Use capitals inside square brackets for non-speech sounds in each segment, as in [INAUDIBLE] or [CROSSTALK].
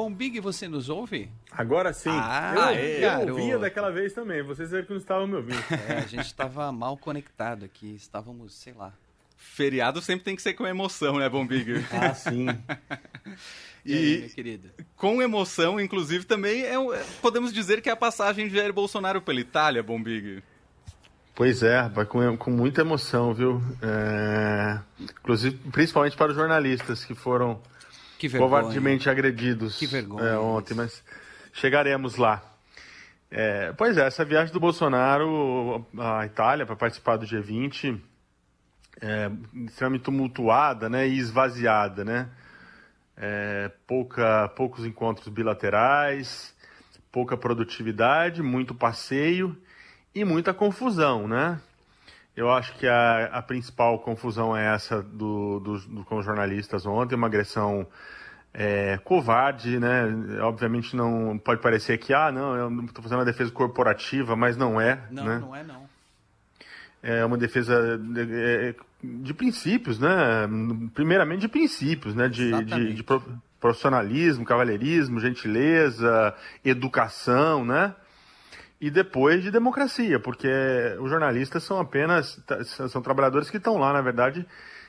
Bom Big, você nos ouve? Agora sim. Ah, eu, eu ouvia daquela vez também. Vocês viram que não estavam me ouvindo. [LAUGHS] É, a gente estava mal conectado aqui. Estávamos, sei lá. Feriado sempre tem que ser com emoção, né, Bom Big? [LAUGHS] ah, sim. [LAUGHS] E, aí, minha querida? Com emoção, inclusive, também é, podemos dizer que é a passagem de Jair Bolsonaro pela Itália, Bom Big. Pois é, vai com, com muita emoção, viu? É, inclusive, principalmente para os jornalistas que foram que covardemente agredidos que vergonha, é, ontem, mas chegaremos lá. É, pois é, essa viagem do Bolsonaro à Itália para participar do G20 é extremamente tumultuada né, e esvaziada, né? É, pouca, poucos encontros bilaterais, pouca produtividade, muito passeio e muita confusão, né? Eu acho que a, a principal confusão é essa do, do, do, com os jornalistas ontem, uma agressão é, covarde, né? Obviamente não pode parecer que, ah, não, eu estou fazendo uma defesa corporativa, mas não é. Não, né? não é não. É uma defesa de, é, de, princípios, né? Primeiramente de princípios, né? De, de, de profissionalismo, cavalheirismo, gentileza, educação, né? E depois de democracia, porque os jornalistas são apenas são trabalhadores que estão lá, na verdade,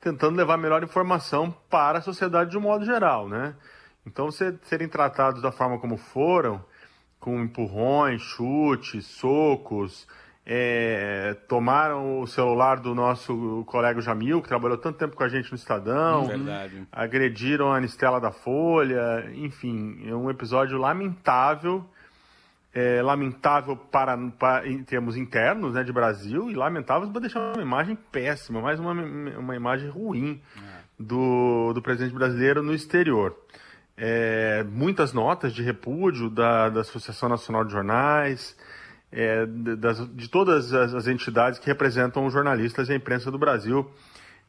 tentando levar melhor informação para a sociedade de um modo geral, né? Então, se, serem tratados da forma como foram, com empurrões, chutes, socos, é, tomaram o celular do nosso colega Jamil, que trabalhou tanto tempo com a gente no Estadão, Verdade. agrediram a Anistela da Folha, enfim, é um episódio lamentável é, lamentável para, para, em termos internos né, de Brasil e lamentável para deixar uma imagem péssima, mais uma, uma imagem ruim do, do presidente brasileiro no exterior. É, muitas notas de repúdio da, da Associação Nacional de Jornais, é, das, de todas as, as, entidades que representam os jornalistas e a imprensa do Brasil,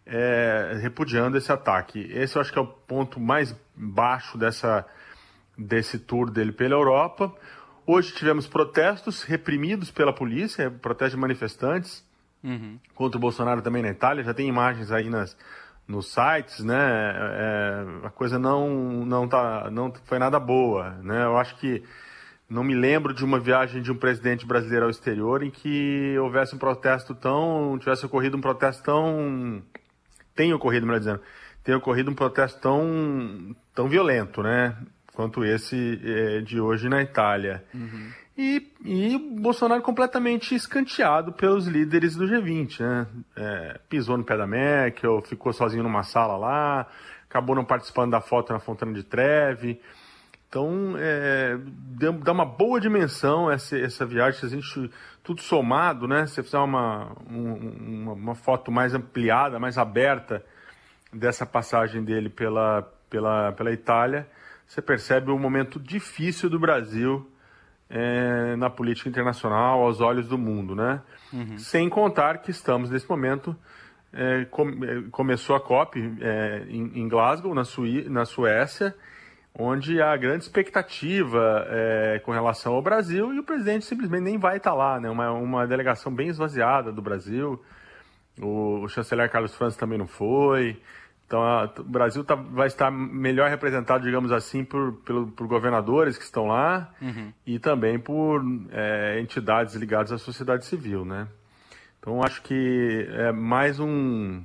é, repudiando esse ataque. Esse eu acho que é o ponto mais baixo dessa, desse tour dele pela Europa. Hoje tivemos protestos reprimidos pela polícia, protestos de manifestantes uhum. contra o Bolsonaro também na Itália. Já tem imagens aí nas, nos sites, né? É, a coisa não, não, tá, não foi nada boa, né? Eu acho que não me lembro de uma viagem de um presidente brasileiro ao exterior em que houvesse um protesto tão. tivesse ocorrido um protesto tão. tem ocorrido, melhor dizendo, tem ocorrido um protesto tão, tão violento, né? Quanto esse é, de hoje na Itália. Uhum. E, e Bolsonaro completamente escanteado pelos líderes do G20, né? É, pisou no pé da Merkel, ficou sozinho numa sala lá, acabou não participando da foto na Fontana de Treve. Então, é, dá uma boa dimensão essa, essa viagem, se a gente, tudo somado, né? Se fizer uma, uma, uma foto mais ampliada, mais aberta dessa passagem dele pela, pela, pela Itália, você percebe um momento difícil do Brasil é, na política internacional, aos olhos do mundo, né? Uhum. Sem contar que estamos nesse momento é, com, é, começou a COP é, em, em, Glasgow, na, Suí na Suécia, onde há grande expectativa é, com relação ao Brasil e o presidente simplesmente nem vai estar lá, né? Uma, uma delegação bem esvaziada do Brasil. O, o chanceler Carlos Franz também não foi. Então, a, o Brasil tá, vai estar melhor representado, digamos assim, por, pelo, por governadores que estão lá uhum. e também por é, entidades ligadas à sociedade civil, né? Então, acho que é mais um,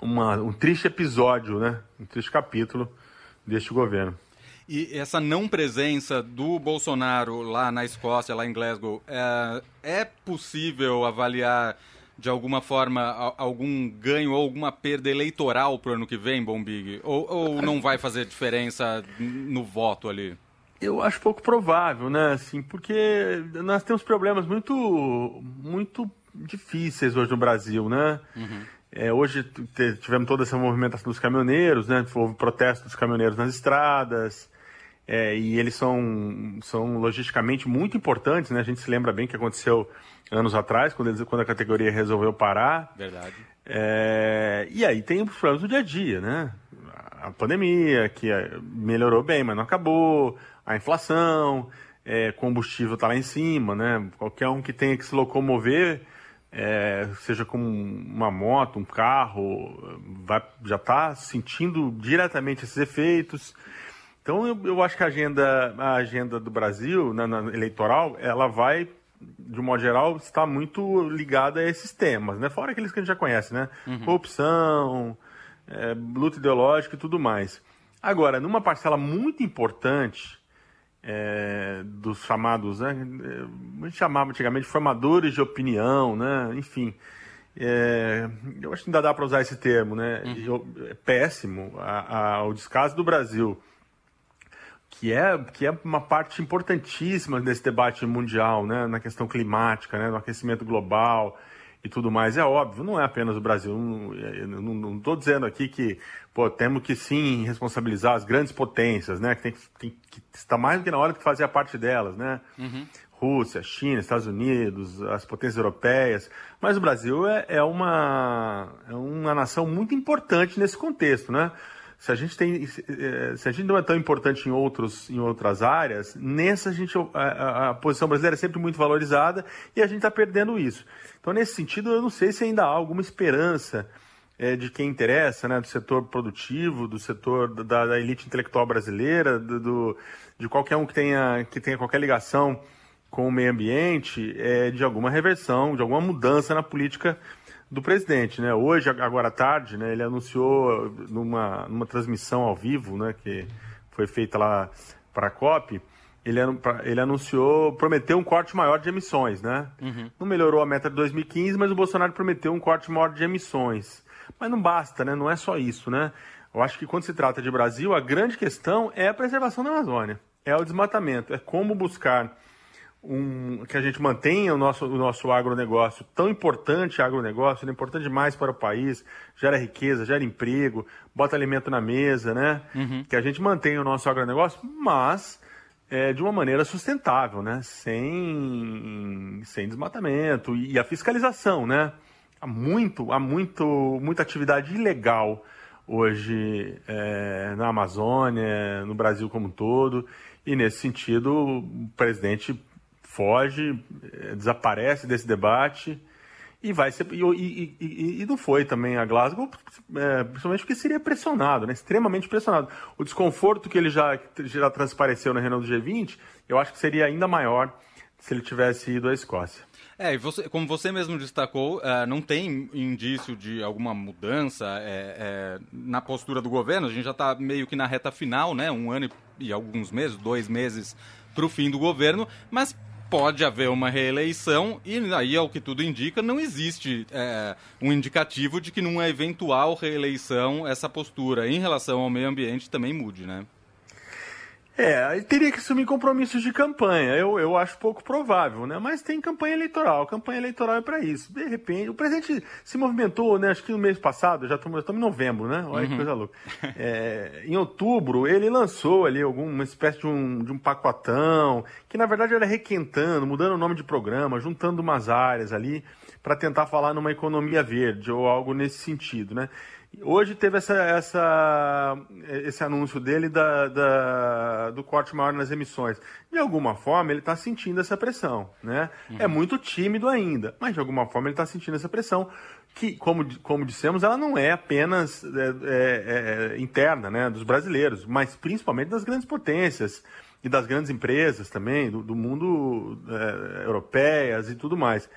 uma, um triste episódio, né? Um triste capítulo deste governo. E essa não presença do Bolsonaro lá na Escócia, lá em Glasgow, é, é possível avaliar de alguma forma, algum ganho ou alguma perda eleitoral para o ano que vem, Bombig? Ou, ou não vai fazer diferença no voto ali? Eu acho pouco provável, né? Assim, porque nós temos problemas muito, muito difíceis hoje no Brasil, né? Uhum. É, hoje tivemos toda essa movimentação dos caminhoneiros, né? Houve protesto dos caminhoneiros nas estradas, é, e eles são, são logisticamente muito importantes, né? A gente se lembra bem que aconteceu anos atrás, quando, eles, quando a categoria resolveu parar. Verdade. É, e aí tem os problemas do dia a dia, né? A pandemia, que é, melhorou bem, mas não acabou, a inflação, é, combustível está lá em cima, né? Qualquer um que tenha que se locomover, é, seja com uma moto, um carro, vai, já está sentindo diretamente esses efeitos. Então eu, eu acho que a agenda, a agenda do Brasil, na, na eleitoral, ela vai de um modo geral, está muito ligada a esses temas, né? Fora aqueles que a gente já conhece, né? Uhum. Corrupção, é, luta ideológica e tudo mais. Agora, numa parcela muito importante é, dos chamados, né? A gente chamava antigamente de formadores de opinião, né? Enfim, é, eu acho que ainda dá para usar esse termo, né? Uhum. É péssimo a, a, o descaso do Brasil que é, que é uma parte importantíssima desse debate mundial, né, na questão climática, né, no aquecimento global e tudo mais. É óbvio, não é apenas o Brasil. Não estou dizendo aqui que pô, temos que sim responsabilizar as grandes potências, né, que, tem, tem, que está mais do que na hora de fazer a parte delas, né. Uhum. Rússia, China, Estados Unidos, as potências europeias. Mas o Brasil é, é, uma, é uma nação muito importante nesse contexto, né? Se a gente tem eh, se a gente não é tão importante em outros em outras áreas nessa a gente a, a posição brasileira é sempre muito valorizada e a gente está perdendo isso. Então nesse sentido eu não sei se ainda há alguma esperança é, de quem interessa né do setor produtivo do setor da, da elite intelectual brasileira do, do, de qualquer um que tenha que tenha qualquer ligação com o meio ambiente é, de alguma reversão de alguma mudança na política do presidente, né? Hoje, agora à tarde, né, ele anunciou numa, numa transmissão ao vivo, né, que foi feita lá para a COP, ele, ele anunciou, prometeu um corte maior de emissões, né? Uhum. Não melhorou a meta de 2015, mas o Bolsonaro prometeu um corte maior de emissões. Mas não basta, né? Não é só isso, né? Eu acho que quando se trata de Brasil, a grande questão é a preservação da Amazônia, é o desmatamento, é como buscar um, que a gente mantenha o nosso, o nosso agronegócio tão importante, agronegócio, é importante demais para o país, gera riqueza, gera emprego, bota alimento na mesa, né? Uhum. Que a gente mantenha o nosso agronegócio, mas é, de uma maneira sustentável, né? Sem, sem desmatamento e, e a fiscalização, né? Há muito, há muito, muita atividade ilegal hoje é, na Amazônia, no Brasil como um todo. E nesse sentido, o presidente foge, eh, desaparece desse debate e vai ser e, e, e, e não foi também a Glasgow, é, principalmente porque seria pressionado, né? extremamente pressionado. O desconforto que ele já, já transpareceu na reunião do G20, eu acho que seria ainda maior se ele tivesse ido à Escócia. É, e você, como você mesmo destacou, uh, não tem indício de alguma mudança é, é, na postura do governo. A gente já está meio que na reta final, né? Um ano e, e alguns meses, dois meses para o fim do governo, mas pode haver uma reeleição e aí, ao que tudo indica, não existe é, um indicativo de que numa eventual reeleição essa postura em relação ao meio ambiente também mude, né? É, ele teria que assumir compromissos de campanha. Eu, eu acho pouco provável, né? Mas tem campanha eleitoral. Campanha eleitoral é para isso. De repente, o presidente se movimentou, né? Acho que no mês passado, já estamos em novembro, né? Olha uhum. que coisa louca. É, em outubro, ele lançou ali alguma espécie de um, de um pacotão, que na verdade era requentando, mudando o nome de programa, juntando umas áreas ali, para tentar falar numa economia verde ou algo nesse sentido, né? Hoje teve essa, essa, esse anúncio dele da, da, do corte maior nas emissões. De alguma forma, ele está sentindo essa pressão. Né? Uhum. É muito tímido ainda, mas de alguma forma ele está sentindo essa pressão, que, como, como dissemos, ela não é apenas é, é, é, interna né, dos brasileiros, mas principalmente das grandes potências e das grandes empresas também, do, do mundo é, europeias e tudo mais.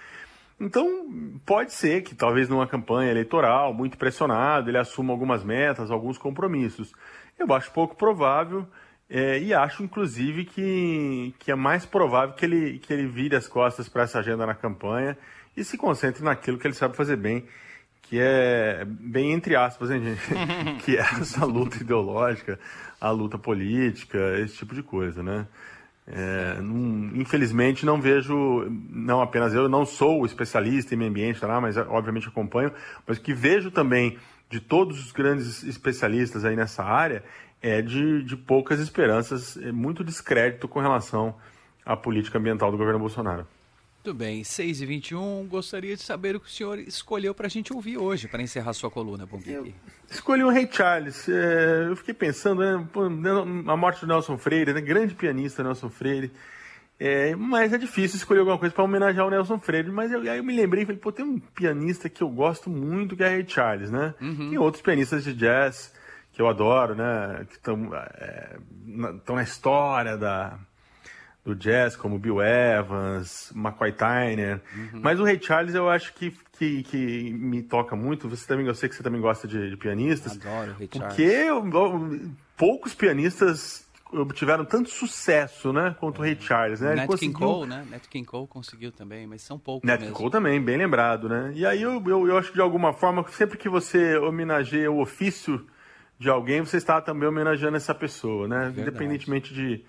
Então, pode ser que talvez numa campanha eleitoral, muito pressionado, ele assuma algumas metas, alguns compromissos. Eu acho pouco provável é, e acho, inclusive, que, que é mais provável que ele, que ele vire as costas para essa agenda na campanha e se concentre naquilo que ele sabe fazer bem, que é bem entre aspas, hein, gente? [LAUGHS] que é essa luta ideológica, a luta política, esse tipo de coisa, né? É, não, infelizmente não vejo, não apenas eu, não sou especialista em meio ambiente, tá, mas obviamente acompanho, mas que vejo também de todos os grandes especialistas aí nessa área é de, de poucas esperanças, é muito descrédito com relação à política ambiental do governo Bolsonaro. Muito bem, 6 e 21 gostaria de saber o que o senhor escolheu para a gente ouvir hoje, para encerrar sua coluna, Bom Escolhi o Rei Charles. É, eu fiquei pensando, né, a morte do Nelson Freire, né, grande pianista Nelson Freire. É, mas é difícil escolher alguma coisa para homenagear o Nelson Freire. Mas eu, aí eu me lembrei, falei, pô, tem um pianista que eu gosto muito, que é Ray Charles, né? Uhum. Tem outros pianistas de jazz que que eu adoro, né? Que estão é, na, na história da, do jazz, como Bill Evans, McCoy Tyner. Uhum. Mas o Ray Charles eu acho que, que, que, me toca muito. Você também, eu sei que você também gosta de, de pianistas. Adoro o Ray Charles. Porque eu, eu, poucos pianistas obtiveram tanto sucesso, né, quanto o Ray Charles, né? Nat conseguiu... King Cole, né? Nat King Cole conseguiu também, mas são poucos Nat mesmo. King Cole também, bem lembrado, né? E aí eu, eu, eu acho que de alguma forma, sempre que você homenageia o ofício de alguém, você está também homenageando essa pessoa, né? Verdade. Independentemente de,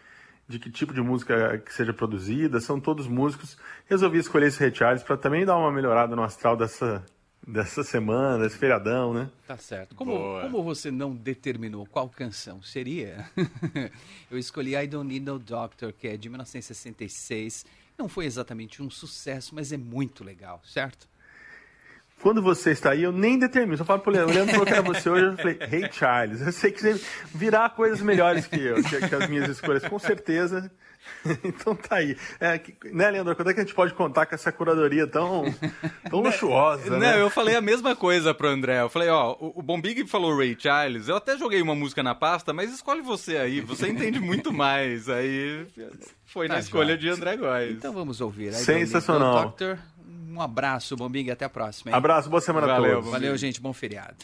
de que tipo de música que seja produzida, são todos músicos. Resolvi escolher esse Ray Charles para também dar uma melhorada no astral dessa, dessa semana, desse feriadão, né? Tá certo. Como, como você não determinou qual canção seria, [LAUGHS] eu escolhi I Don't Need No Doctor, que é de 1966. Não foi exatamente um sucesso, mas é muito legal, certo? Quando você está aí, eu nem determino. Só falo pro Leandro, o Leandro falou que era você hoje, eu falei, hey Charles, eu sei que você virá coisas melhores que eu, que, que as minhas escolhas, com certeza. [LAUGHS] então tá aí. É, né, Leandro? Quando é que a gente pode contar com essa curadoria tão, tão luxuosa? Não, né? eu falei a mesma coisa pro André. Eu falei, ó, o, Bombig falou Ray Charles. Eu até joguei uma música na pasta, mas escolhe você aí. Você entende muito mais. Aí foi tá na escolha de André Góes. Então vamos ouvir. Sensacional. Doctor, um abraço, Bombig, até a próxima. Hein? Abraço, boa semana Valeu, a todos. Valeu, gente, bom feriado.